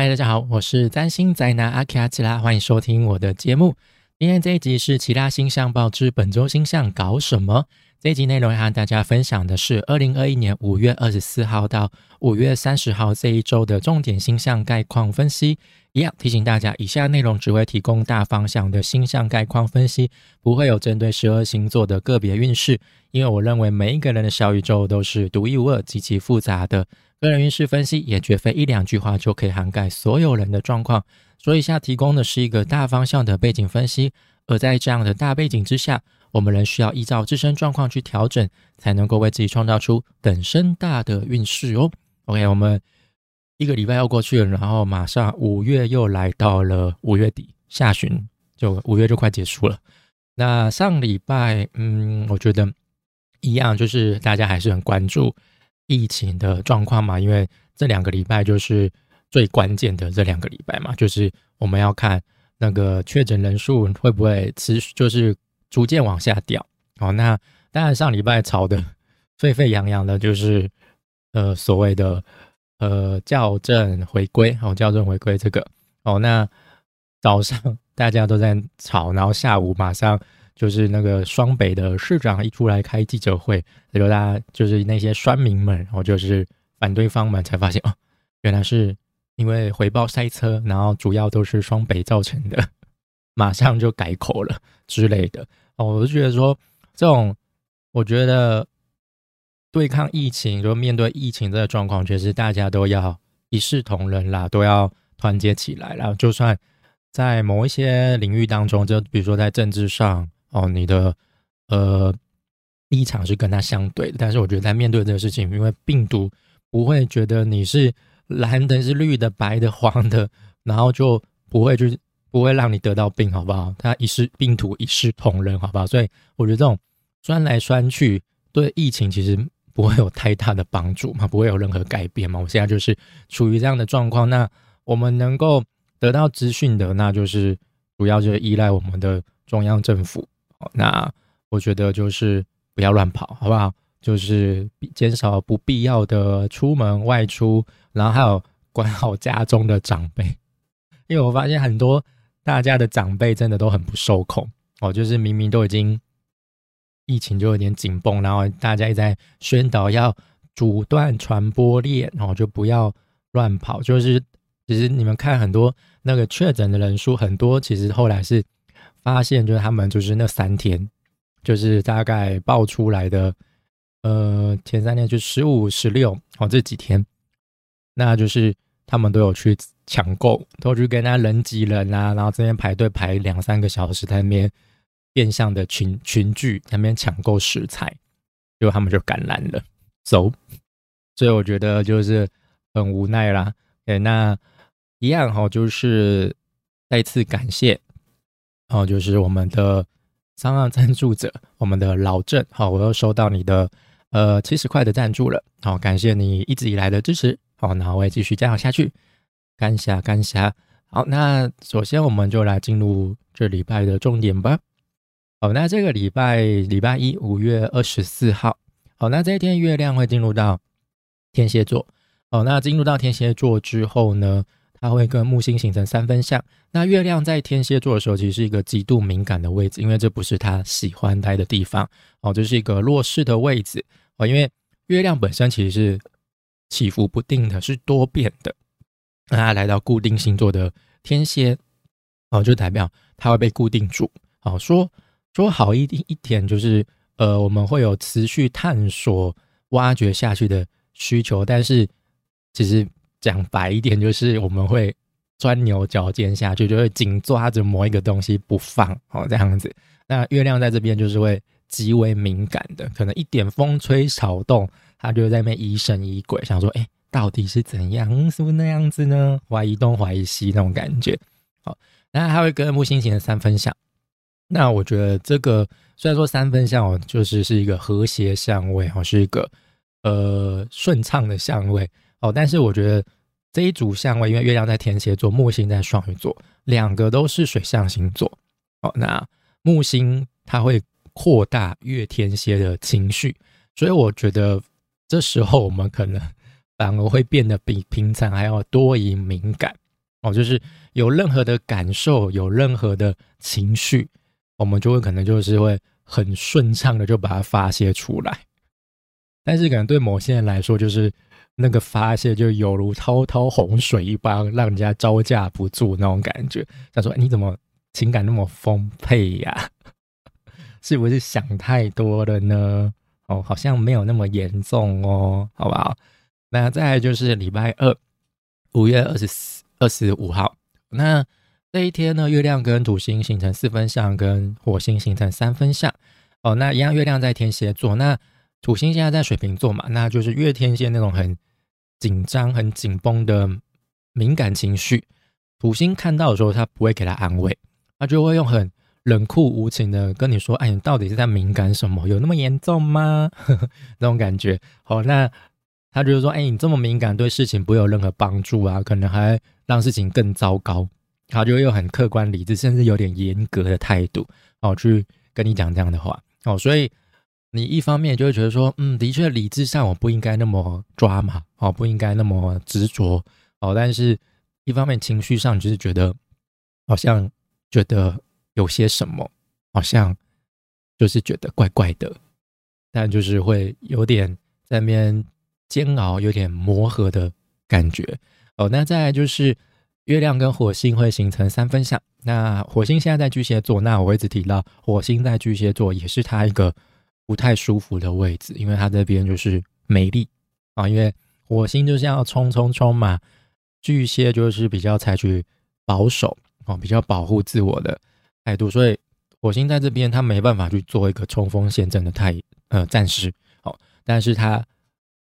嗨，大家好，我是占星宅男阿奇阿奇拉，欢迎收听我的节目。今天这一集是其他星象报之本周星象搞什么？这一集内容要和大家分享的是二零二一年五月二十四号到五月三十号这一周的重点星象概况分析。一样提醒大家，以下内容只会提供大方向的星象概况分析，不会有针对十二星座的个别运势。因为我认为每一个人的小宇宙都是独一无二、极其复杂的。个人运势分析也绝非一两句话就可以涵盖所有人的状况，所以下提供的是一个大方向的背景分析。而在这样的大背景之下，我们仍需要依照自身状况去调整，才能够为自己创造出等身大的运势哦。OK，我们一个礼拜要过去了，然后马上五月又来到了五月底下旬，就五月就快结束了。那上礼拜，嗯，我觉得一样，就是大家还是很关注。疫情的状况嘛，因为这两个礼拜就是最关键的这两个礼拜嘛，就是我们要看那个确诊人数会不会持续，就是逐渐往下掉。哦，那当然上礼拜炒的沸沸扬扬的，就是呃所谓的呃校正回归，哦校正回归这个，哦那早上大家都在吵，然后下午马上。就是那个双北的市长一出来开记者会，就大家就是那些酸民们，然后就是反对方们才发现哦，原来是因为回报塞车，然后主要都是双北造成的，马上就改口了之类的哦。我就觉得说这种，我觉得对抗疫情，就面对疫情这个状况，确实大家都要一视同仁啦，都要团结起来啦。就算在某一些领域当中，就比如说在政治上。哦，你的呃立场是跟他相对的，但是我觉得在面对这个事情，因为病毒不会觉得你是蓝的、是绿的、白的、黄的，然后就不会就是不会让你得到病，好不好？它一视病毒一视同仁，好不好？所以我觉得这种酸来酸去对疫情其实不会有太大的帮助嘛，不会有任何改变嘛。我现在就是处于这样的状况，那我们能够得到资讯的，那就是主要就是依赖我们的中央政府。那我觉得就是不要乱跑，好不好？就是减少不必要的出门外出，然后还有管好家中的长辈，因为我发现很多大家的长辈真的都很不受控哦，就是明明都已经疫情就有点紧绷，然后大家也在宣导要阻断传播链，然后就不要乱跑。就是其实你们看很多那个确诊的人数很多，其实后来是。发现就是他们就是那三天，就是大概爆出来的，呃，前三天就十五、十六哦这几天，那就是他们都有去抢购，都去跟他人挤人啊，然后这边排队排两三个小时，在那边变相的群群聚，那边抢购食材，结果他们就感染了，走，所以我觉得就是很无奈啦。哎，那一样哈，就是再次感谢。哦，就是我们的三二赞助者，我们的老郑，好，我又收到你的呃七十块的赞助了，好，感谢你一直以来的支持，好，那我也继续加油下去，感谢感谢，好，那首先我们就来进入这礼拜的重点吧，好，那这个礼拜礼拜一五月二十四号，好，那这一天月亮会进入到天蝎座，好，那进入到天蝎座之后呢？它会跟木星形成三分相。那月亮在天蝎座的时候，其实是一个极度敏感的位置，因为这不是他喜欢待的地方哦，这是一个弱势的位置哦。因为月亮本身其实是起伏不定的，是多变的。那它来到固定星座的天蝎哦，就代表它会被固定住。哦，说说好一一点，就是呃，我们会有持续探索、挖掘下去的需求，但是其实。讲白一点，就是我们会钻牛角尖下去，就会紧抓着某一个东西不放，哦，这样子。那月亮在这边就是会极为敏感的，可能一点风吹草动，它就在那边疑神疑鬼，想说，哎，到底是怎样，是不是那样子呢？怀疑东怀疑西那种感觉。好，那它会跟木星型的三分相。那我觉得这个虽然说三分相哦，就是是一个和谐相位，哦，是一个呃顺畅的相位。哦，但是我觉得这一组相位，因为月亮在天蝎座，木星在双鱼座，两个都是水象星座。哦，那木星它会扩大月天蝎的情绪，所以我觉得这时候我们可能 反而会变得比平常还要多疑敏感。哦，就是有任何的感受，有任何的情绪，我们就会可能就是会很顺畅的就把它发泄出来。但是可能对某些人来说，就是那个发泄就犹如滔滔洪水一般，让人家招架不住那种感觉。他说：“你怎么情感那么丰沛呀？是不是想太多了呢？”哦，好像没有那么严重哦，好不好？那再就是礼拜二，五月二十四、二十五号。那这一天呢，月亮跟土星形成四分相，跟火星形成三分相。哦，那一样，月亮在天蝎座，那土星现在在水瓶座嘛，那就是月天蝎那种很紧张、很紧绷的敏感情绪。土星看到的时候，他不会给他安慰，他就会用很。冷酷无情的跟你说：“哎，你到底是在敏感什么？有那么严重吗？” 那种感觉。好，那他就是说：“哎，你这么敏感，对事情不会有任何帮助啊，可能还让事情更糟糕。”他就会用很客观、理智，甚至有点严格的态度，哦，去跟你讲这样的话。哦，所以你一方面就会觉得说：“嗯，的确，理智上我不应该那么抓嘛，哦，不应该那么执着。”哦，但是一方面情绪上就是觉得好像觉得。有些什么好像就是觉得怪怪的，但就是会有点在那边煎熬，有点磨合的感觉哦。那再就是月亮跟火星会形成三分相，那火星现在在巨蟹座，那我一直提到火星在巨蟹座也是它一个不太舒服的位置，因为它这边就是美丽啊，因为火星就是要冲冲冲嘛，巨蟹就是比较采取保守哦，比较保护自我的。态度，所以火星在这边，他没办法去做一个冲锋陷阵的态呃战士，哦，但是他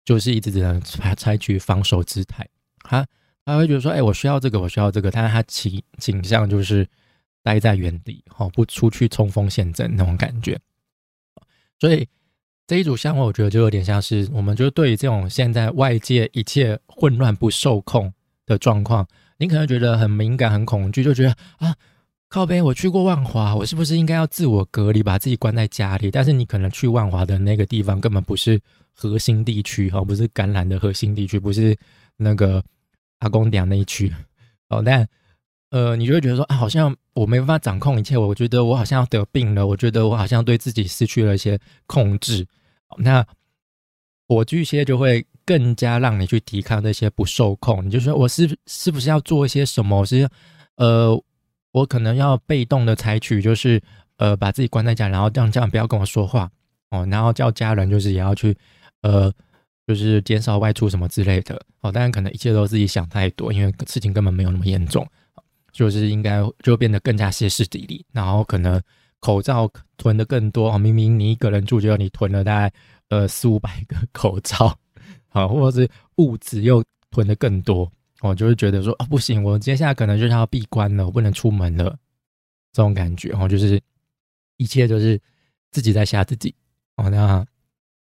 就是一直只能采采取防守姿态，他他会觉得说，哎，我需要这个，我需要这个，但是他倾倾向就是待在原地，哦，不出去冲锋陷阵那种感觉，所以这一组项目，我觉得就有点像是，我们就对于这种现在外界一切混乱不受控的状况，你可能觉得很敏感、很恐惧，就觉得啊。靠背，我去过万华，我是不是应该要自我隔离，把自己关在家里？但是你可能去万华的那个地方根本不是核心地区，哈，不是感染的核心地区，不是那个阿公店那一区，哦，但呃，你就会觉得说啊，好像我没办法掌控一切，我觉得我好像要得病了，我觉得我好像对自己失去了一些控制。那火巨蟹就会更加让你去抵抗那些不受控，你就说我是是不是要做一些什么？是呃。我可能要被动的采取，就是呃把自己关在家，然后这样这样不要跟我说话哦，然后叫家人就是也要去呃就是减少外出什么之类的哦。当然可能一切都自己想太多，因为事情根本没有那么严重，就是应该就变得更加歇斯底里，然后可能口罩囤的更多哦。明明你一个人住，就你囤了大概呃四五百个口罩，好，或者是物资又囤的更多。我就会觉得说啊，不行，我接下来可能就是要闭关了，我不能出门了，这种感觉。然后就是一切都是自己在吓自己。哦，那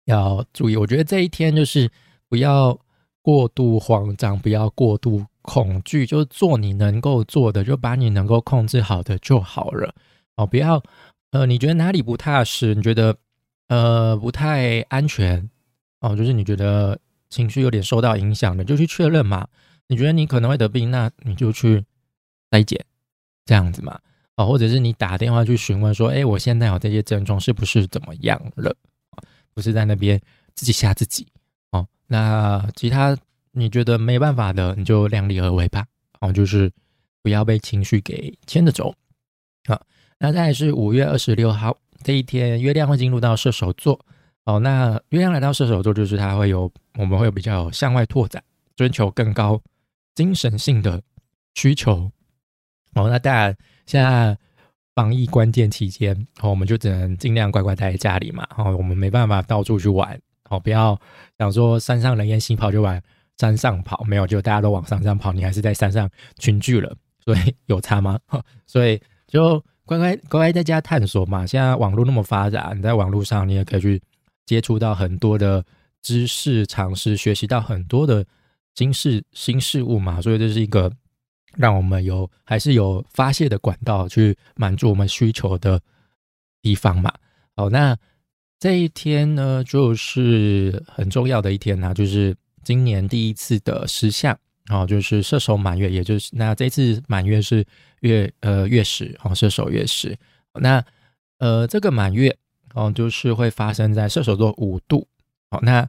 要注意，我觉得这一天就是不要过度慌张，不要过度恐惧，就做你能够做的，就把你能够控制好的就好了。哦，不要呃，你觉得哪里不踏实，你觉得呃不太安全，哦，就是你觉得情绪有点受到影响的，就去确认嘛。你觉得你可能会得病，那你就去筛检，这样子嘛，哦，或者是你打电话去询问说，哎，我现在有这些症状，是不是怎么样了？不是在那边自己吓自己哦。那其他你觉得没办法的，你就量力而为吧。哦，就是不要被情绪给牵着走。好，那再是五月二十六号这一天，月亮会进入到射手座。哦，那月亮来到射手座，就是它会有，我们会比较向外拓展，追求更高。精神性的需求哦，那当然，现在防疫关键期间，哦，我们就只能尽量乖乖待在家里嘛。哦，我们没办法到处去玩，哦，不要想说山上人烟稀跑就玩山上跑，没有，就大家都往山上跑，你还是在山上群聚了，所以有差吗？所以就乖乖乖乖在家探索嘛。现在网络那么发达，你在网络上你也可以去接触到很多的知识、尝试、学习到很多的。新事新事物嘛，所以这是一个让我们有还是有发泄的管道去满足我们需求的地方嘛。好，那这一天呢，就是很重要的一天呐，就是今年第一次的石像哦，就是射手满月，也就是那这次满月是月呃月食哦，射手月食。那呃这个满月哦，就是会发生在射手座五度。好，那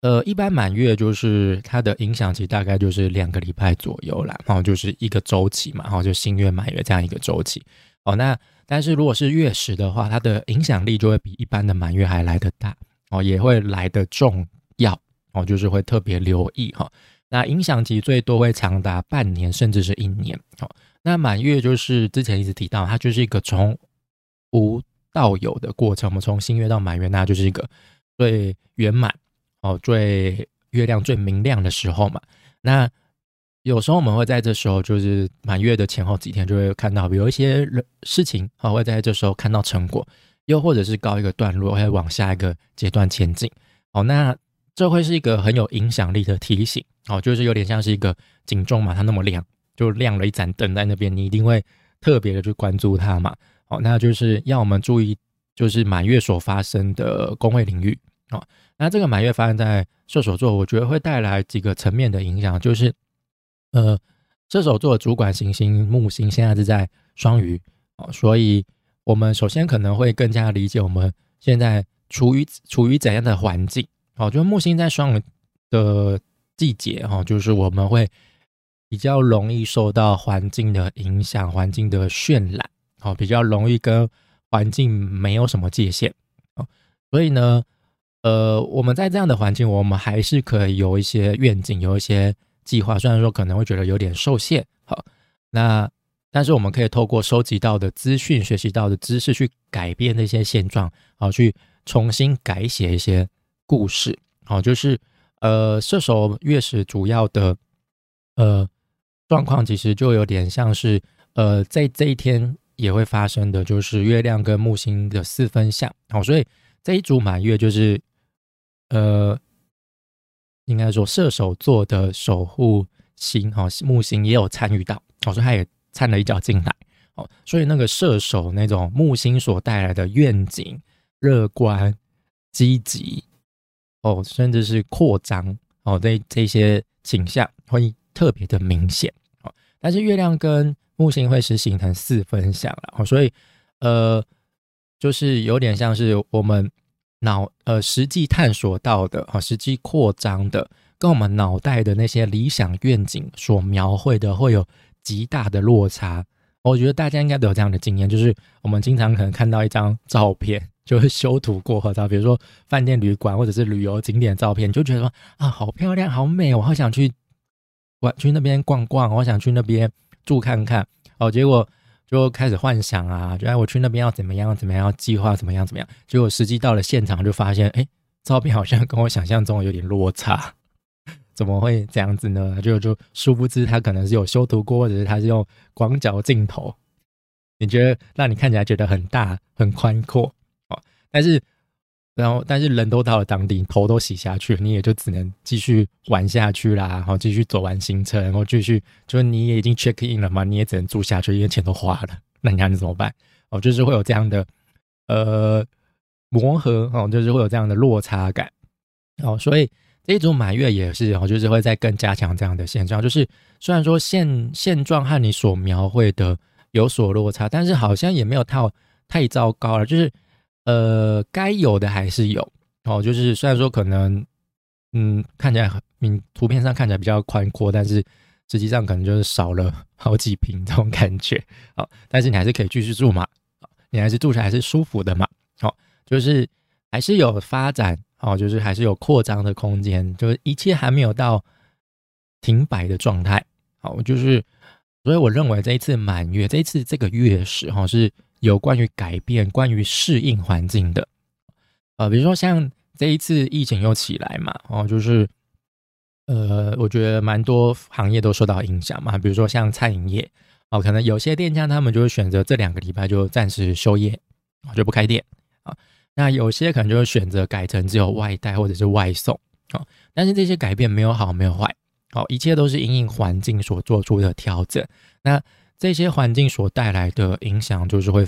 呃一般满月就是它的影响期大概就是两个礼拜左右啦，然后就是一个周期嘛，然后就新月满月这样一个周期。哦，那但是如果是月食的话，它的影响力就会比一般的满月还来得大哦，也会来得重要哦，就是会特别留意哈。那影响期最多会长达半年，甚至是一年。好，那满月就是之前一直提到，它就是一个从无到有的过程。我们从新月到满月，那就是一个最圆满哦，最月亮最明亮的时候嘛。那有时候我们会在这时候，就是满月的前后几天，就会看到有一些人事情啊，会在这时候看到成果，又或者是告一个段落，会往下一个阶段前进。好，那这会是一个很有影响力的提醒。哦，就是有点像是一个警钟嘛，它那么亮，就亮了一盏灯在那边，你一定会特别的去关注它嘛。哦，那就是要我们注意，就是满月所发生的宫位领域。哦，那这个满月发生在射手座，我觉得会带来几个层面的影响，就是。呃，射手座主管行星木星现在是在双鱼哦，所以我们首先可能会更加理解我们现在处于处于怎样的环境哦。就木星在双鱼的季节哈，就是我们会比较容易受到环境的影响，环境的渲染哦，比较容易跟环境没有什么界限哦。所以呢，呃，我们在这样的环境，我们还是可以有一些愿景，有一些。计划虽然说可能会觉得有点受限，好，那但是我们可以透过收集到的资讯、学习到的知识去改变那些现状，好，去重新改写一些故事，好，就是呃射手月食主要的呃状况，其实就有点像是呃在这一天也会发生的，就是月亮跟木星的四分相，好，所以这一组满月就是呃。应该说射手座的守护星哈木星也有参与到，哦，所以他也掺了一脚进来，哦，所以那个射手那种木星所带来的愿景、乐观、积极，哦，甚至是扩张，哦，这这些倾向会特别的明显，哦，但是月亮跟木星会是形成四分相了，哦，所以呃，就是有点像是我们。脑呃，实际探索到的啊，实际扩张的，跟我们脑袋的那些理想愿景所描绘的，会有极大的落差。我觉得大家应该都有这样的经验，就是我们经常可能看到一张照片，就是修图过后照，比如说饭店、旅馆或者是旅游景点照片，就觉得说啊，好漂亮，好美，我好想去，我去那边逛逛，我想去那边住看看。哦，结果。就开始幻想啊，就哎，我去那边要怎么样怎么样，计划怎么样怎么样。结果实际到了现场，就发现，哎，照片好像跟我想象中有点落差，怎么会这样子呢？就就殊不知，他可能是有修图过，或者是他是用广角镜头，你觉得让你看起来觉得很大很宽阔哦，但是。然后，但是人都到了当地，头都洗下去，你也就只能继续玩下去啦，然后继续走完行程，然后继续，就是你也已经 check in 了嘛，你也只能住下去，因为钱都花了，那你看你怎么办？哦，就是会有这样的呃磨合哦，就是会有这样的落差感哦，所以这一组满月也是哦，就是会在更加强这样的现状，就是虽然说现现状和你所描绘的有所落差，但是好像也没有太太糟糕了，就是。呃，该有的还是有哦，就是虽然说可能，嗯，看起来很，嗯，图片上看起来比较宽阔，但是实际上可能就是少了好几平这种感觉，好，但是你还是可以继续住嘛，你还是住起来还是舒服的嘛，好，就是还是有发展，哦，就是还是有扩张的空间，就是一切还没有到停摆的状态，好，就是，所以我认为这一次满月，这一次这个月食，哈，是。有关于改变、关于适应环境的，呃，比如说像这一次疫情又起来嘛，哦，就是，呃，我觉得蛮多行业都受到影响嘛，比如说像餐饮业，哦，可能有些店家他们就会选择这两个礼拜就暂时休业，就不开店。那有些可能就会选择改成只有外带或者是外送，哦，但是这些改变没有好，没有坏，好，一切都是因应环境所做出的调整。那这些环境所带来的影响，就是会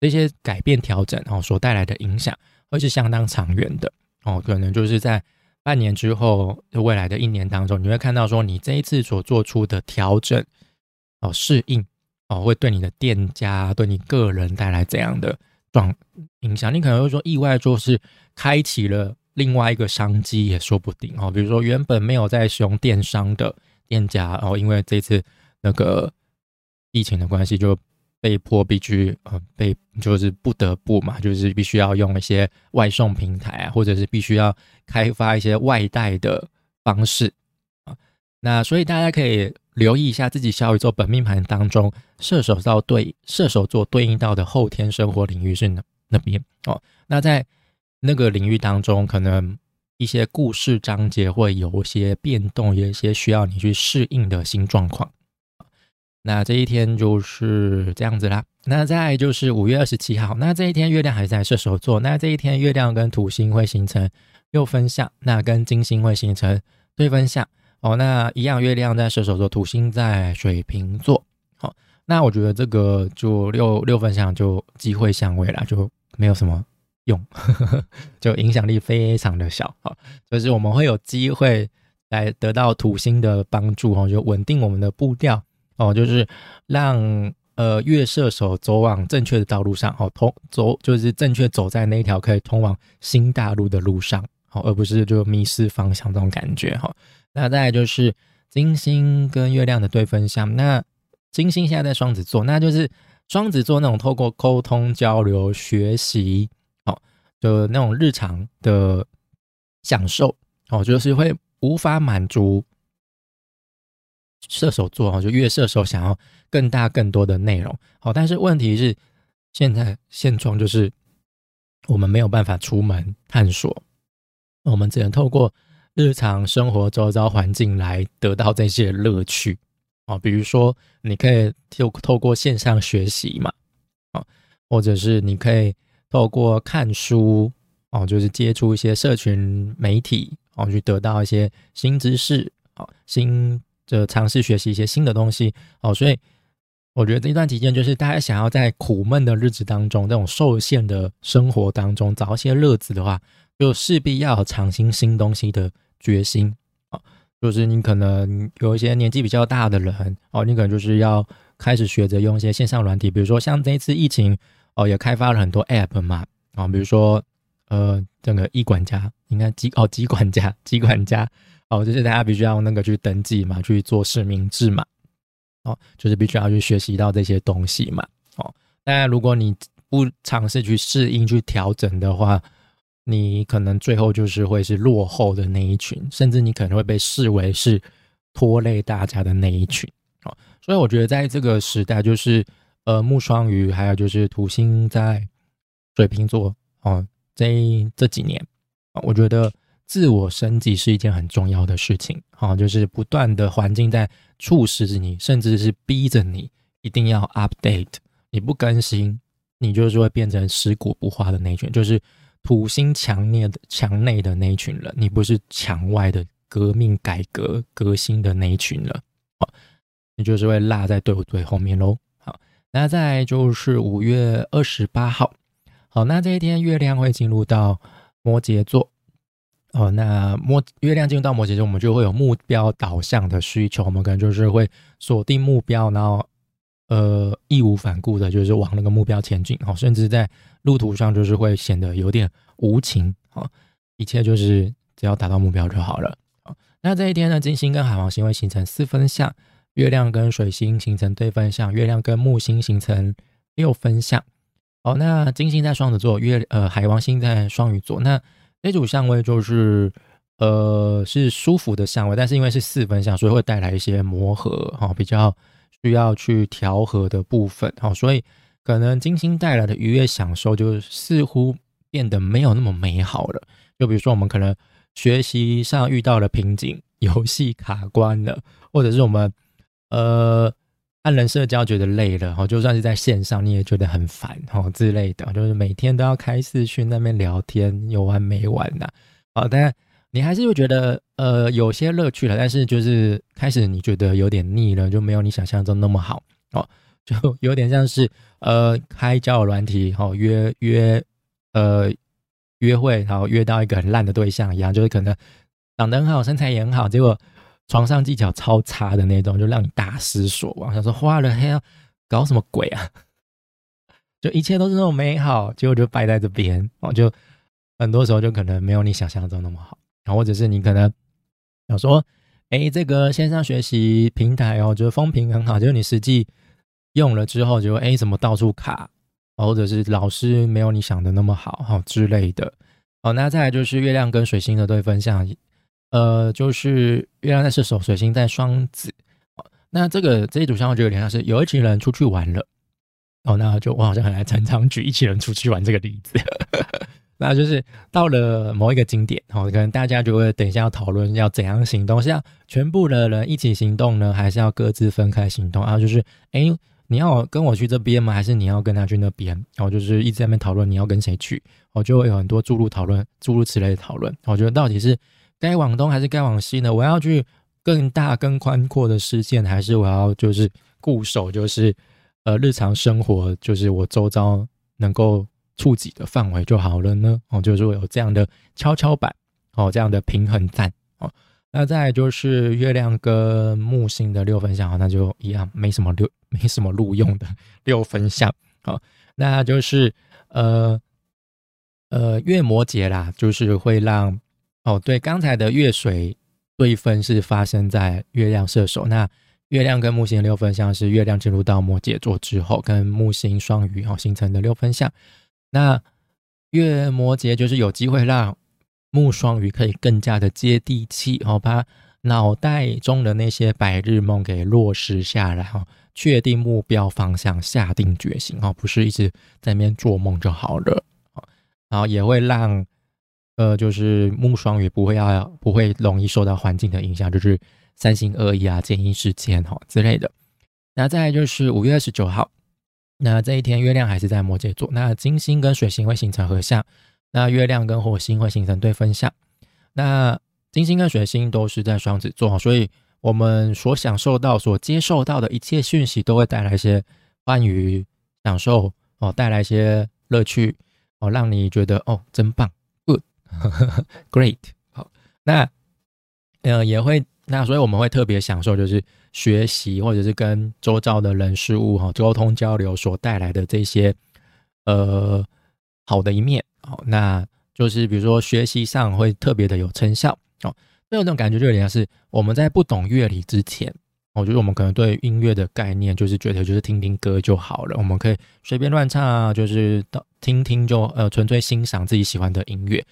这些改变调整哦，所带来的影响会是相当长远的哦，可能就是在半年之后，未来的一年当中，你会看到说你这一次所做出的调整哦，适应哦，会对你的店家、对你个人带来怎样的状影响？你可能会说意外就是开启了另外一个商机也说不定哦。比如说原本没有在使用电商的店家哦，因为这次那个疫情的关系就。被迫必须呃被就是不得不嘛，就是必须要用一些外送平台啊，或者是必须要开发一些外带的方式啊。那所以大家可以留意一下自己小宇宙本命盘当中，射手座对射手座对应到的后天生活领域是哪那边哦。那在那个领域当中，可能一些故事章节会有一些变动，有一些需要你去适应的新状况。那这一天就是这样子啦。那再就是五月二十七号，那这一天月亮还在射手座。那这一天月亮跟土星会形成六分相，那跟金星会形成对分相。哦，那一样，月亮在射手座，土星在水瓶座。好，那我觉得这个就六六分相就机会相位了，就没有什么用，就影响力非常的小。好，就是我们会有机会来得到土星的帮助，哦，就稳定我们的步调。哦，就是让呃月射手走往正确的道路上，哦，通走就是正确走在那一条可以通往新大陆的路上，好，而不是就迷失方向这种感觉哈。那再来就是金星跟月亮的对分相，那金星现在在双子座，那就是双子座那种透过沟通交流学习，好，就那种日常的享受，哦，就是会无法满足。射手座哈，就月射手想要更大更多的内容，好，但是问题是现在现状就是我们没有办法出门探索，我们只能透过日常生活周遭环境来得到这些乐趣，哦，比如说你可以就透过线上学习嘛，啊，或者是你可以透过看书，哦，就是接触一些社群媒体，哦，去得到一些新知识，哦，新。就尝试学习一些新的东西哦，所以我觉得这段期间，就是大家想要在苦闷的日子当中，这种受限的生活当中找一些乐子的话，就势必要尝新新东西的决心啊。就是你可能有一些年纪比较大的人哦，你可能就是要开始学着用一些线上软体，比如说像这一次疫情哦，也开发了很多 App 嘛啊，比如说呃，这个医管家应该机哦，机管家，机管家。哦，就是大家必须要那个去登记嘛，去做实名制嘛，哦，就是必须要去学习到这些东西嘛，哦，当然如果你不尝试去适应、去调整的话，你可能最后就是会是落后的那一群，甚至你可能会被视为是拖累大家的那一群，哦，所以我觉得在这个时代，就是呃木双鱼，还有就是土星在水瓶座，哦，这这几年，我觉得。自我升级是一件很重要的事情，好，就是不断的环境在促使着你，甚至是逼着你一定要 update。你不更新，你就是会变成尸骨不化的那群，就是土星强烈的墙内的那一群人，你不是墙外的革命改革革新的那一群人，好，你就是会落在队伍最后面喽。好，那再就是五月二十八号，好，那这一天月亮会进入到摩羯座。哦，那摩月亮进入到摩羯座，我们就会有目标导向的需求，我们可能就是会锁定目标，然后呃义无反顾的，就是往那个目标前进。好，甚至在路途上就是会显得有点无情。好，一切就是只要达到目标就好了。好，那这一天呢，金星跟海王星会形成四分相，月亮跟水星形成对分相，月亮跟木星形成六分相。好，那金星在双子座，月呃海王星在双鱼座，那。这组相位就是，呃，是舒服的相位，但是因为是四分相，所以会带来一些磨合，哈，比较需要去调和的部分，哈，所以可能金星带来的愉悦享受，就似乎变得没有那么美好了。就比如说，我们可能学习上遇到了瓶颈，游戏卡关了，或者是我们，呃。按人社交觉得累了，哈，就算是在线上你也觉得很烦，哈之类的，就是每天都要开视讯那边聊天，有完没完呐？好，但你还是会觉得呃有些乐趣了，但是就是开始你觉得有点腻了，就没有你想象中那么好哦，就有点像是呃开交友软体，哈约约呃约会，然后约到一个很烂的对象一样，就是可能长得很好，身材也很好，结果床上技巧超差的那种，就让你大失所望。想说花了黑要搞什么鬼啊？就一切都是那种美好，结果就败在这边哦。就很多时候就可能没有你想象中那么好，然后或者是你可能想说，哎，这个线上学习平台哦，就是风评很好，就是你实际用了之后，就哎怎么到处卡，或者是老师没有你想的那么好哈之类的。好，那再来就是月亮跟水星的对分项，呃，就是月亮在射手，水星在双子。那这个这一组相就有点像是有一群人出去玩了。哦，那就我好像很爱常常举一群人出去玩这个例子，那就是到了某一个景点，哦，可能大家就会等一下要讨论要怎样行动，是要全部的人一起行动呢，还是要各自分开行动啊？就是，哎，你要跟我去这边吗？还是你要跟他去那边？然后就是一直在那边讨论你要跟谁去，我就会有很多诸如讨论、诸如此类的讨论。我觉得到底是该往东还是该往西呢？我要去更大、更宽阔的视线，还是我要就是固守就是。呃，日常生活就是我周遭能够触及的范围就好了呢。哦，就是有这样的跷跷板，哦，这样的平衡站。哦，那再就是月亮跟木星的六分相，那就一样，没什么六，没什么路用的 六分相。好，那就是呃呃月摩羯啦，就是会让哦，对，刚才的月水对分是发生在月亮射手那。月亮跟木星的六分相是月亮进入到摩羯座之后，跟木星双鱼哦形成的六分相。那月摩羯就是有机会让木双鱼可以更加的接地气哦，把脑袋中的那些白日梦给落实下来哈，确定目标方向，下定决心哦，不是一直在那边做梦就好了然后也会让呃，就是木双鱼不会要不会容易受到环境的影响，就是。三心二意啊，建议时间哈之类的。那再就是五月二十九号，那这一天月亮还是在摩羯座，那金星跟水星会形成合相，那月亮跟火星会形成对分相。那金星跟水星都是在双子座，所以我们所享受到、所接受到的一切讯息，都会带来一些关于享受哦，带来一些乐趣哦，让你觉得哦，真棒，good，great。好，那呃也会。那所以我们会特别享受，就是学习或者是跟周遭的人事物哈沟通交流所带来的这些呃好的一面哦。那就是比如说学习上会特别的有成效哦。那种感觉就有点像是我们在不懂乐理之前，我觉得我们可能对音乐的概念就是觉得就是听听歌就好了，我们可以随便乱唱啊，就是听听就呃纯粹欣赏自己喜欢的音乐。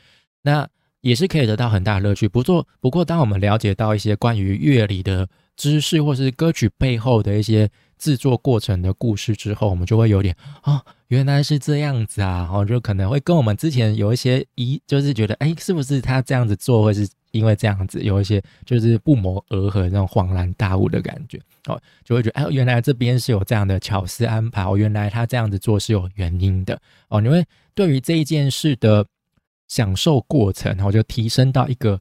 那也是可以得到很大的乐趣。不过，不过，当我们了解到一些关于乐理的知识，或是歌曲背后的一些制作过程的故事之后，我们就会有点啊，原来是这样子啊，然后就可能会跟我们之前有一些疑，就是觉得哎，是不是他这样子做，或是因为这样子有一些就是不谋而合那种恍然大悟的感觉哦，就会觉得哎，原来这边是有这样的巧思安排哦，原来他这样子做是有原因的哦，你会对于这一件事的。享受过程，然后就提升到一个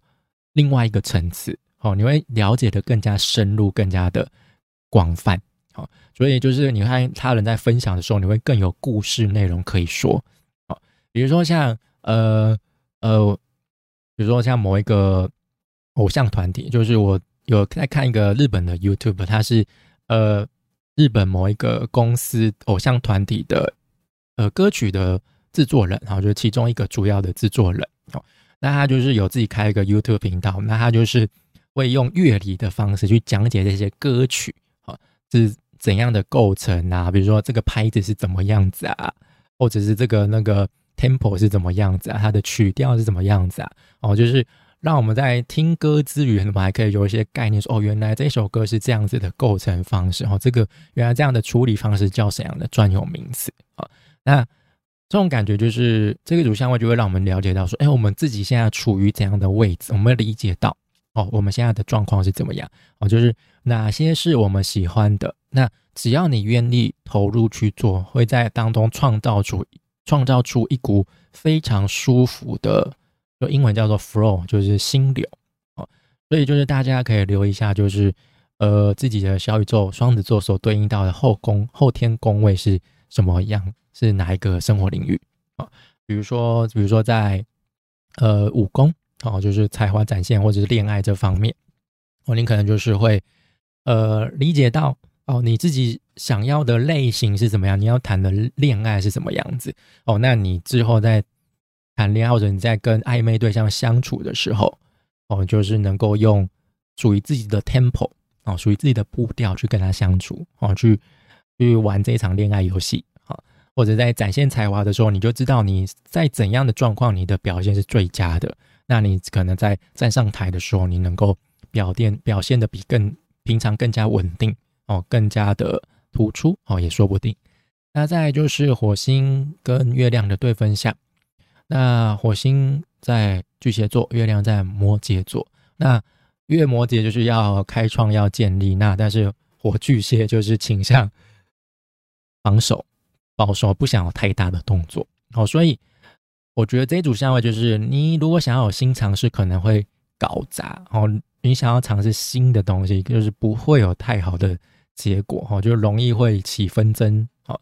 另外一个层次，哦，你会了解的更加深入，更加的广泛，好，所以就是你看他人在分享的时候，你会更有故事内容可以说，好，比如说像呃呃，比如说像某一个偶像团体，就是我有在看一个日本的 YouTube，它是呃日本某一个公司偶像团体的呃歌曲的。制作人，然后就是其中一个主要的制作人哦，那他就是有自己开一个 YouTube 频道，那他就是会用乐理的方式去讲解这些歌曲，哦，是怎样的构成啊？比如说这个拍子是怎么样子啊，或者是这个那个 tempo 是怎么样子啊，它的曲调是怎么样子啊？哦，就是让我们在听歌之余，我们还可以有一些概念，说哦，原来这首歌是这样子的构成方式，哦，这个原来这样的处理方式叫怎样的专有名词啊？那这种感觉就是这个主相位就会让我们了解到说，哎，我们自己现在处于怎样的位置？我们理解到哦，我们现在的状况是怎么样？哦，就是哪些是我们喜欢的？那只要你愿意投入去做，会在当中创造出创造出一股非常舒服的，就英文叫做 flow，就是心流哦。所以就是大家可以留一下，就是呃自己的小宇宙双子座所对应到的后宫后天宫位是什么样。是哪一个生活领域啊？比如说，比如说在呃武功哦，就是才华展现或者是恋爱这方面，哦，你可能就是会呃理解到哦，你自己想要的类型是怎么样，你要谈的恋爱是什么样子哦，那你之后在谈恋爱或者你在跟暧昧对象相处的时候，哦，就是能够用属于自己的 tempo 哦，属于自己的步调去跟他相处哦，去去玩这一场恋爱游戏。或者在展现才华的时候，你就知道你在怎样的状况，你的表现是最佳的。那你可能在站上台的时候，你能够表现表现的比更平常更加稳定哦，更加的突出哦，也说不定。那再就是火星跟月亮的对分相，那火星在巨蟹座，月亮在摩羯座。那月摩羯就是要开创、要建立，那但是火巨蟹就是倾向防守。保守不想有太大的动作，好，所以我觉得这一组相位就是你如果想要有新尝试，可能会搞砸哦。你想要尝试新的东西，就是不会有太好的结果哦，就容易会起纷争哦，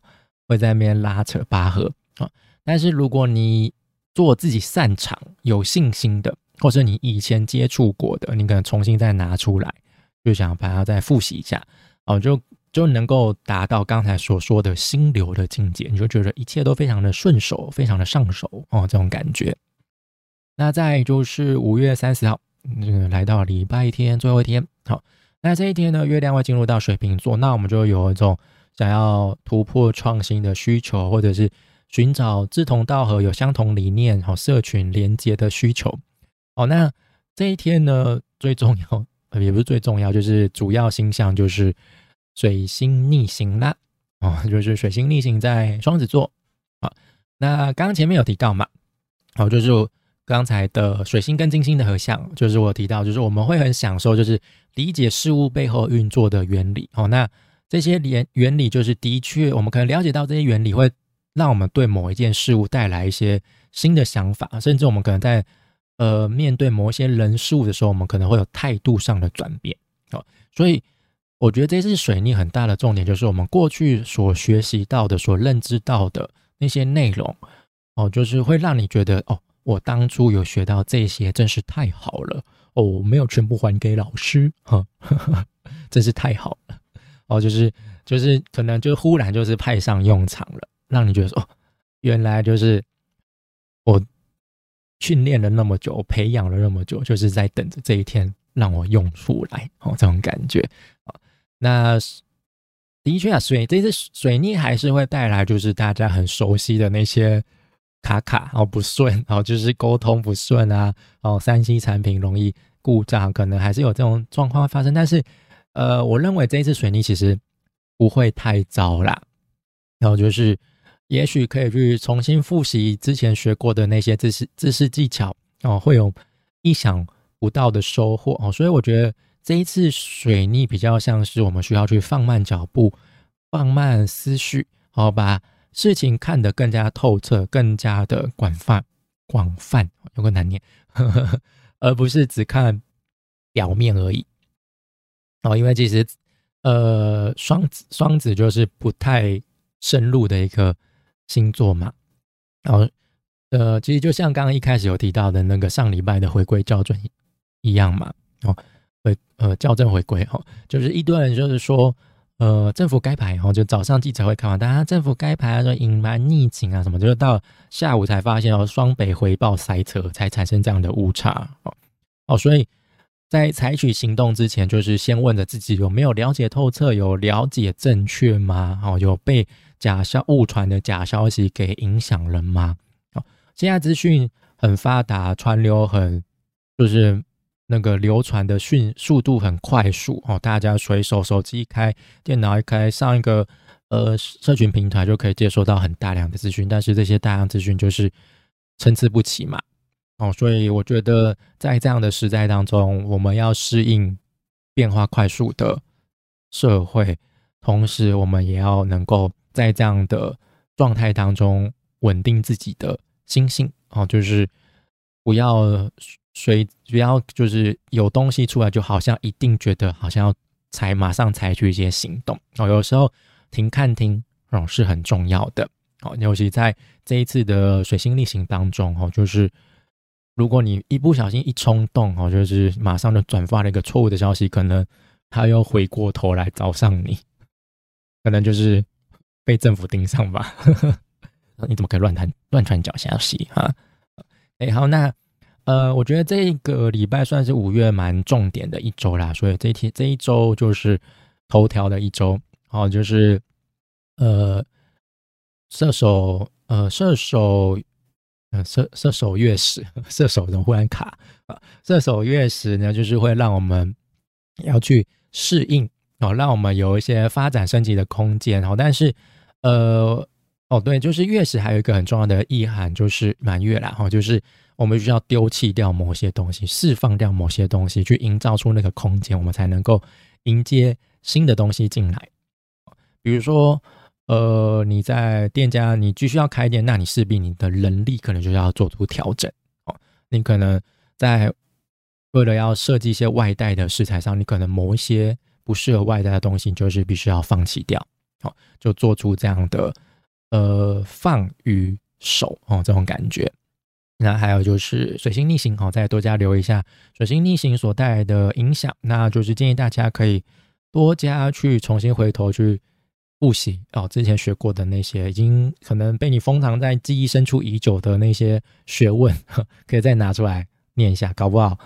会在那边拉扯拔河啊。但是如果你做自己擅长、有信心的，或者你以前接触过的，你可能重新再拿出来，就想把它再复习一下哦，就。就能够达到刚才所说的心流的境界，你就觉得一切都非常的顺手，非常的上手哦，这种感觉。那再就是五月三十号，嗯，来到礼拜天最后一天，好，那这一天呢，月亮会进入到水瓶座，那我们就有一种想要突破创新的需求，或者是寻找志同道合、有相同理念、好社群连接的需求。哦，那这一天呢，最重要，也不是最重要，就是主要星象就是。水星逆行啦，哦，就是水星逆行在双子座啊。那刚刚前面有提到嘛，好，就是刚才的水星跟金星的合相，就是我提到，就是我们会很享受，就是理解事物背后运作的原理。哦，那这些原原理，就是的确，我们可能了解到这些原理，会让我们对某一件事物带来一些新的想法，甚至我们可能在呃面对某一些人事物的时候，我们可能会有态度上的转变。哦，所以。我觉得这次水逆很大的重点就是我们过去所学习到的、所认知到的那些内容，哦，就是会让你觉得，哦，我当初有学到这些，真是太好了，哦，我没有全部还给老师，哈，真是太好了，哦，就是就是可能就忽然就是派上用场了，让你觉得说，哦，原来就是我训练了那么久，培养了那么久，就是在等着这一天让我用出来，哦，这种感觉，啊。那的确啊，水这次水逆还是会带来，就是大家很熟悉的那些卡卡哦不顺哦，就是沟通不顺啊哦，三 C 产品容易故障，可能还是有这种状况发生。但是呃，我认为这一次水逆其实不会太糟啦。然后就是也许可以去重新复习之前学过的那些知识、知识技巧哦，会有意想不到的收获哦。所以我觉得。这一次水逆比较像是我们需要去放慢脚步，放慢思绪，好把事情看得更加透彻，更加的广泛，广泛有个难念，而不是只看表面而已。哦，因为其实呃，双子双子就是不太深入的一个星座嘛。然后呃，其实就像刚刚一开始有提到的那个上礼拜的回归校准一样嘛。哦。呃校正回归哈，就是一堆人就是说，呃政府该排哈，就早上记者会看完，大家政府该排说隐瞒逆境啊什么，就是到下午才发现哦双北回报塞车，才产生这样的误差哦哦，所以在采取行动之前，就是先问着自己有没有了解透彻，有了解正确吗？哦，有被假消误传的假消息给影响了吗？哦，现在资讯很发达，传流很就是。那个流传的讯速度很快速哦，大家随手手机一开，电脑一开，上一个呃社群平台就可以接收到很大量的资讯，但是这些大量资讯就是参差不齐嘛，哦，所以我觉得在这样的时代当中，我们要适应变化快速的社会，同时我们也要能够在这样的状态当中稳定自己的心性哦，就是不要。所以不要就是有东西出来，就好像一定觉得好像要才马上采取一些行动哦。有时候停看听哦是很重要的哦。尤其在这一次的水星逆行当中哦，就是如果你一不小心一冲动哦，就是马上就转发了一个错误的消息，可能他又回过头来找上你，可能就是被政府盯上吧。你怎么可以乱传乱传假消息哈？哎，好，那呃，我觉得这个礼拜算是五月蛮重点的一周啦，所以这一天这一周就是头条的一周，哦，就是呃，射手，呃，射手，呃，射射手月食，射手怎么忽然卡啊？射手月食呢，就是会让我们要去适应哦，让我们有一些发展升级的空间哦，但是呃。哦，对，就是月食还有一个很重要的意涵，就是满月啦，哈，就是我们需要丢弃掉某些东西，释放掉某些东西，去营造出那个空间，我们才能够迎接新的东西进来。比如说，呃，你在店家，你继续要开店，那你势必你的人力可能就要做出调整哦。你可能在为了要设计一些外带的食材上，你可能某一些不适合外带的东西，就是必须要放弃掉，好，就做出这样的。呃，放与守哦，这种感觉。那还有就是水星逆行哦，再多加留一下水星逆行所带来的影响。那就是建议大家可以多加去重新回头去复习哦，之前学过的那些已经可能被你封藏在记忆深处已久的那些学问，可以再拿出来念一下，搞不好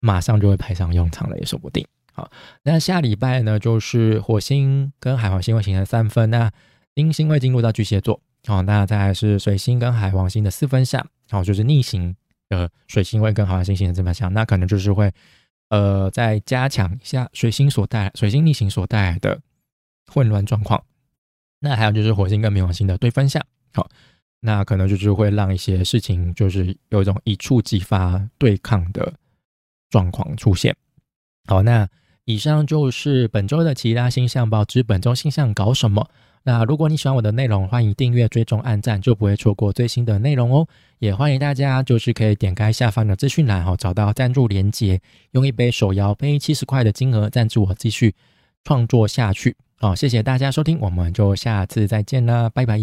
马上就会派上用场了，也说不定。好，那下礼拜呢，就是火星跟海王星会形成三分那。金星会进入到巨蟹座，好，那再来是水星跟海王星的四分相，好，就是逆行的水星会跟海王星形成这么相，那可能就是会，呃，再加强一下水星所带水星逆行所带来的混乱状况。那还有就是火星跟冥王星的对分相，好，那可能就是会让一些事情就是有一种一触即发对抗的状况出现。好，那以上就是本周的其他星象报之本周星象搞什么。那如果你喜欢我的内容，欢迎订阅、追踪、按赞，就不会错过最新的内容哦。也欢迎大家就是可以点开下方的资讯栏，哦，找到赞助连接，用一杯手摇杯七十块的金额赞助我继续创作下去。好，谢谢大家收听，我们就下次再见啦，拜拜。